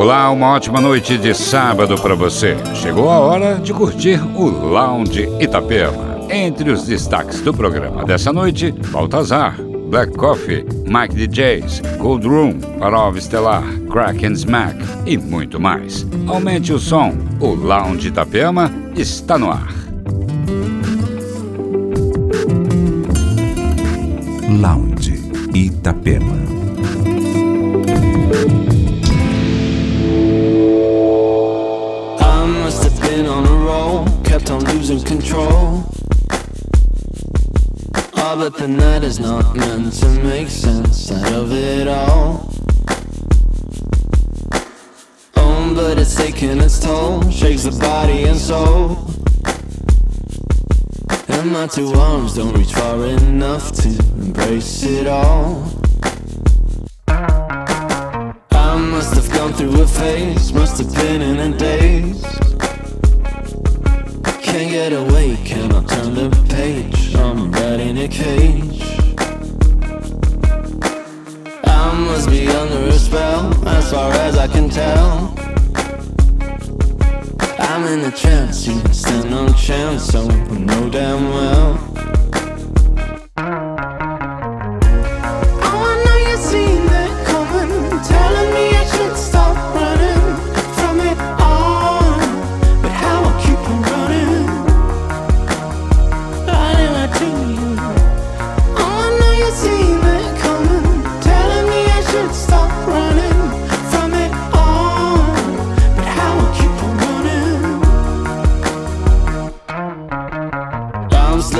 Olá, uma ótima noite de sábado para você. Chegou a hora de curtir o Lounge Itapema. Entre os destaques do programa dessa noite, Baltazar, Black Coffee, Mike DJs, Cold Room, Parov Stellar, Crack and Smack e muito mais. Aumente o som, o Lounge Itapema está no ar. Lounge Itapema. Kept on losing control. Oh, but the night is not meant to make sense out of it all. Oh, but it's taking its toll, shakes the body and soul. And my two arms don't reach far enough to embrace it all. I must have gone through a phase, must have been in a daze. Can't get away, cannot turn the page. I'm right in a cage. I must be under a spell, as far as I can tell. I'm in a trance, you stand no chance, so I know damn well.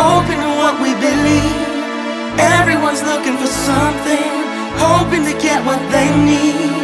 Open to what we believe. Everyone's looking for something, hoping to get what they need.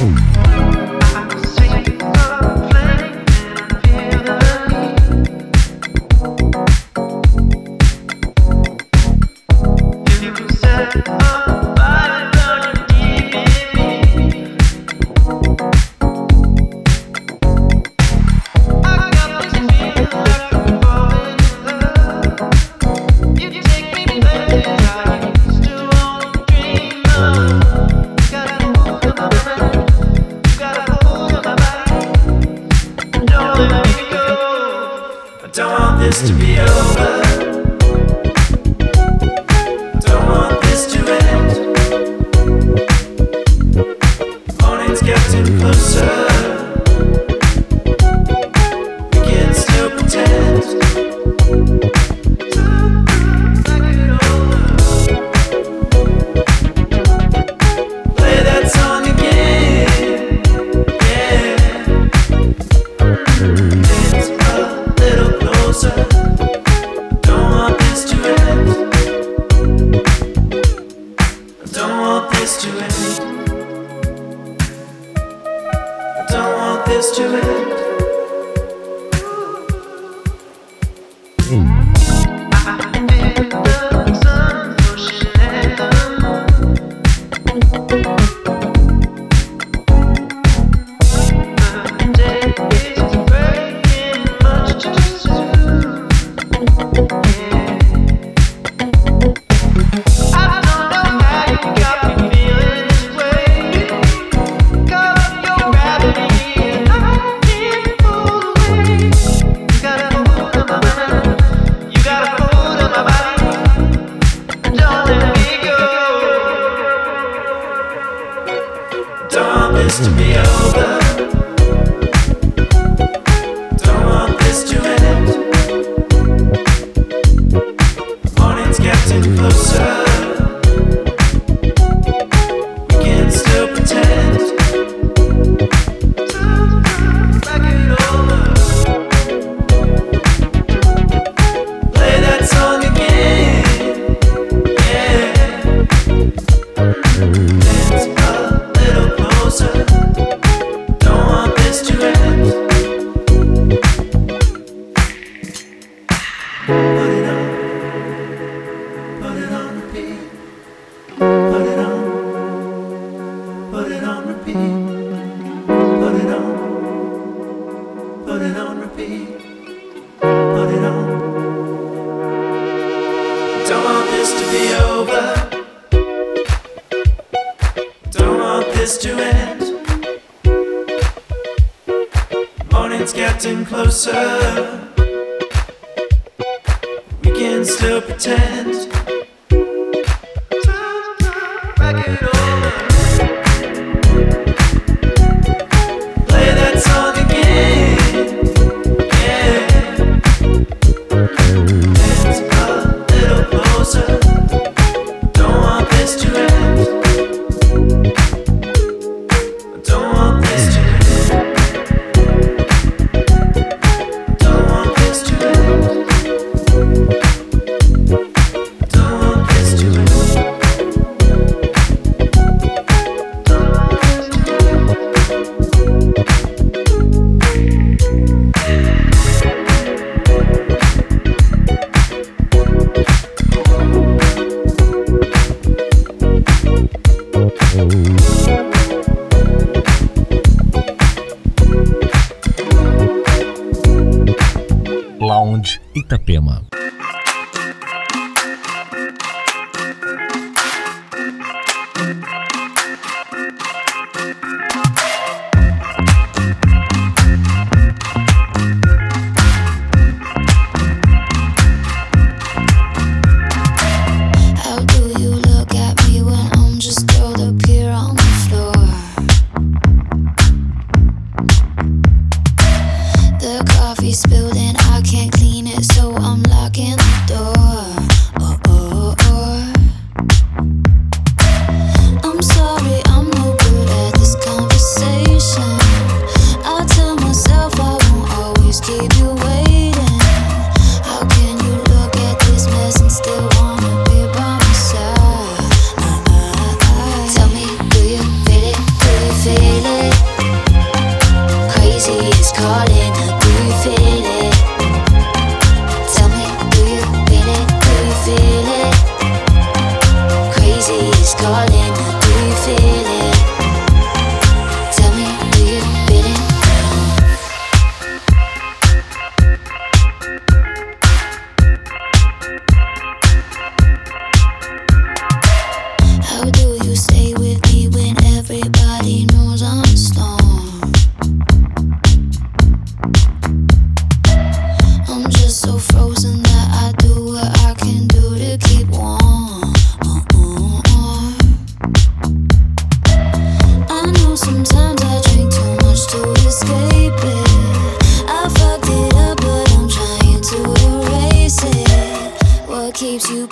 Boom. Coffee be and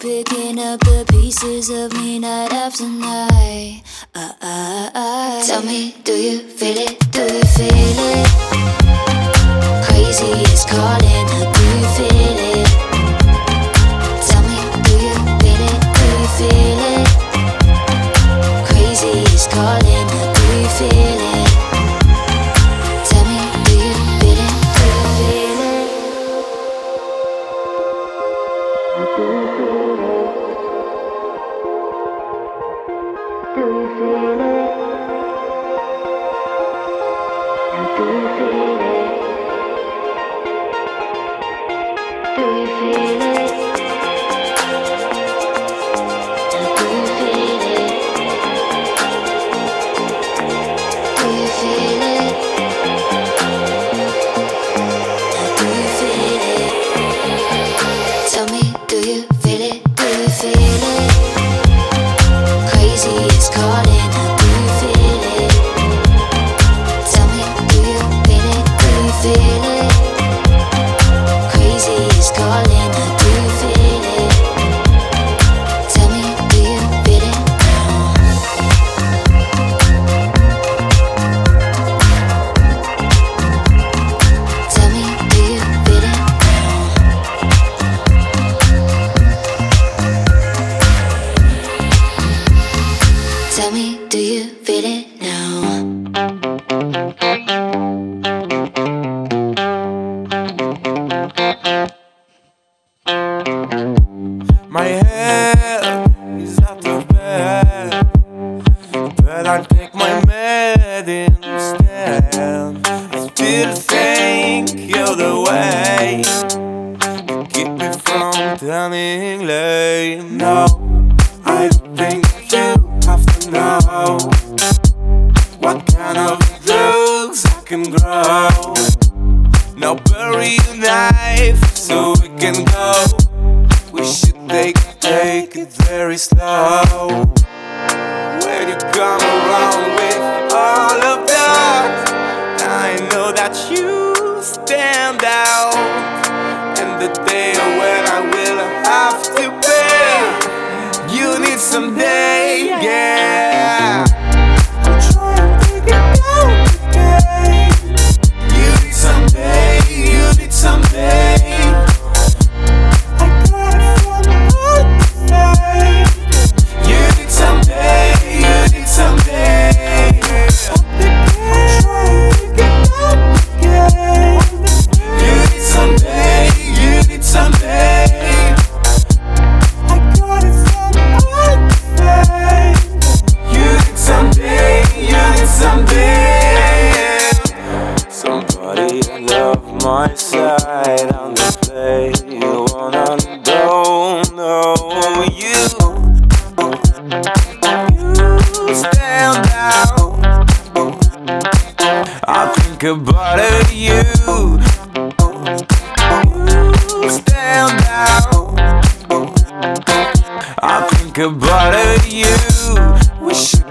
picking up the pieces of me night after night. Uh, uh, uh. Tell me, do you feel it? Do you feel it? Crazy is calling.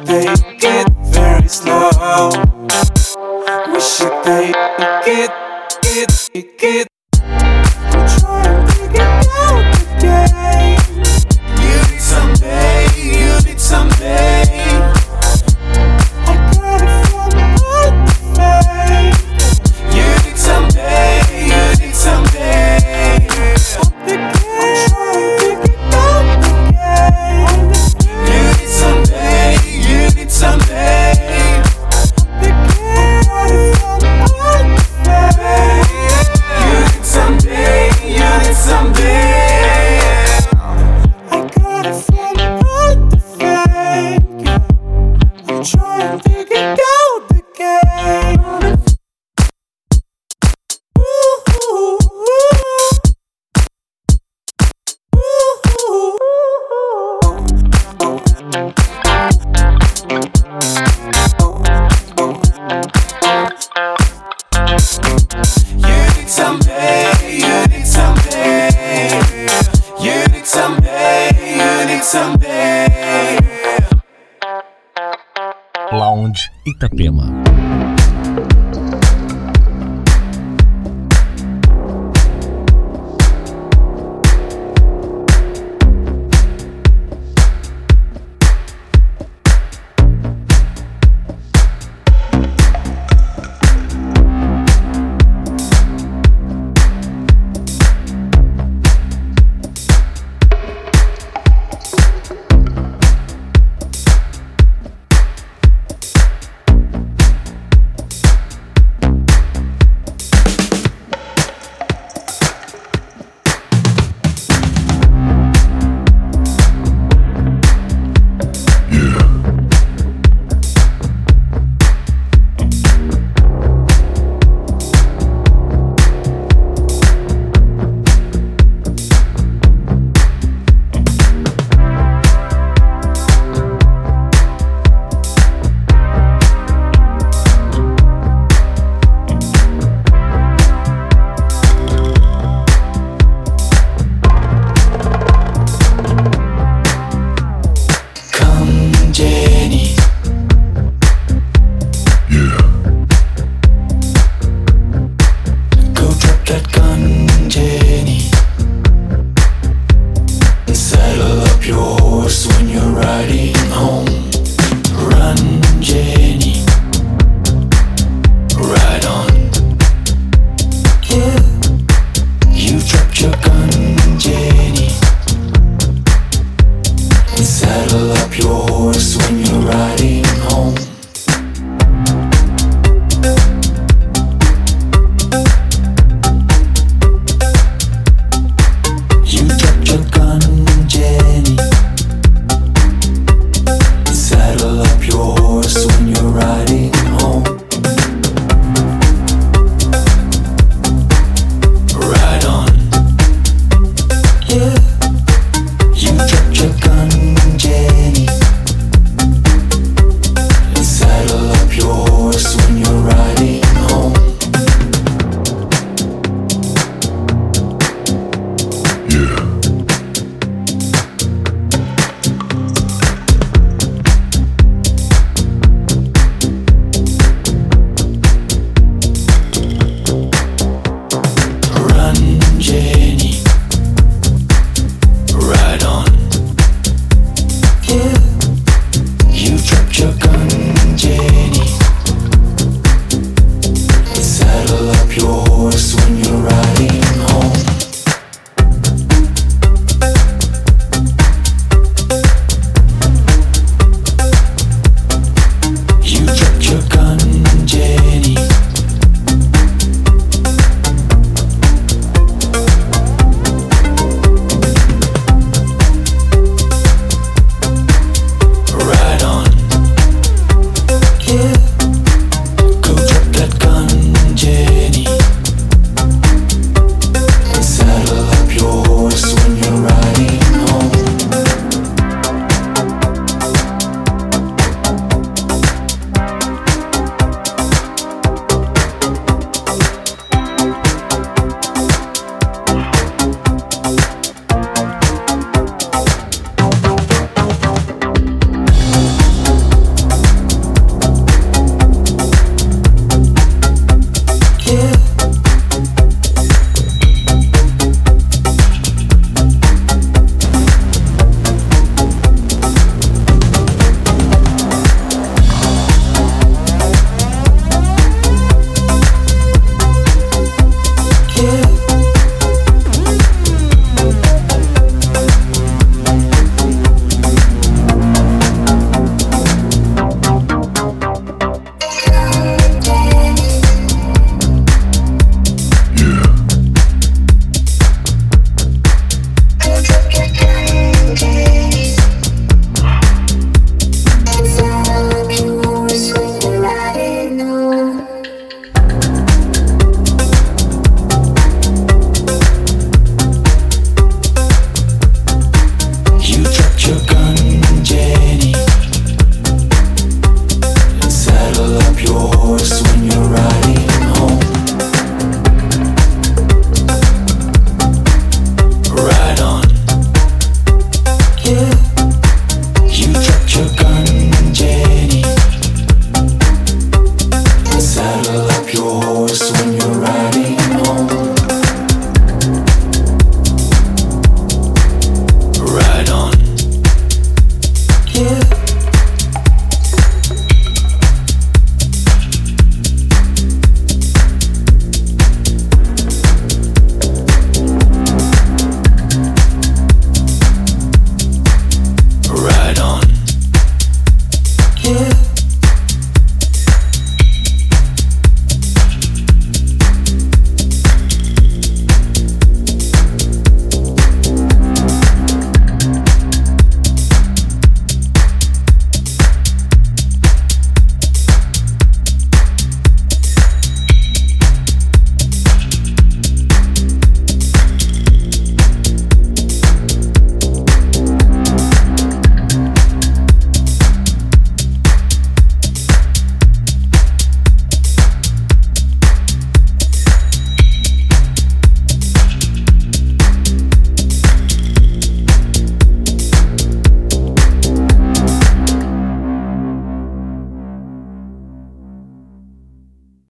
babe.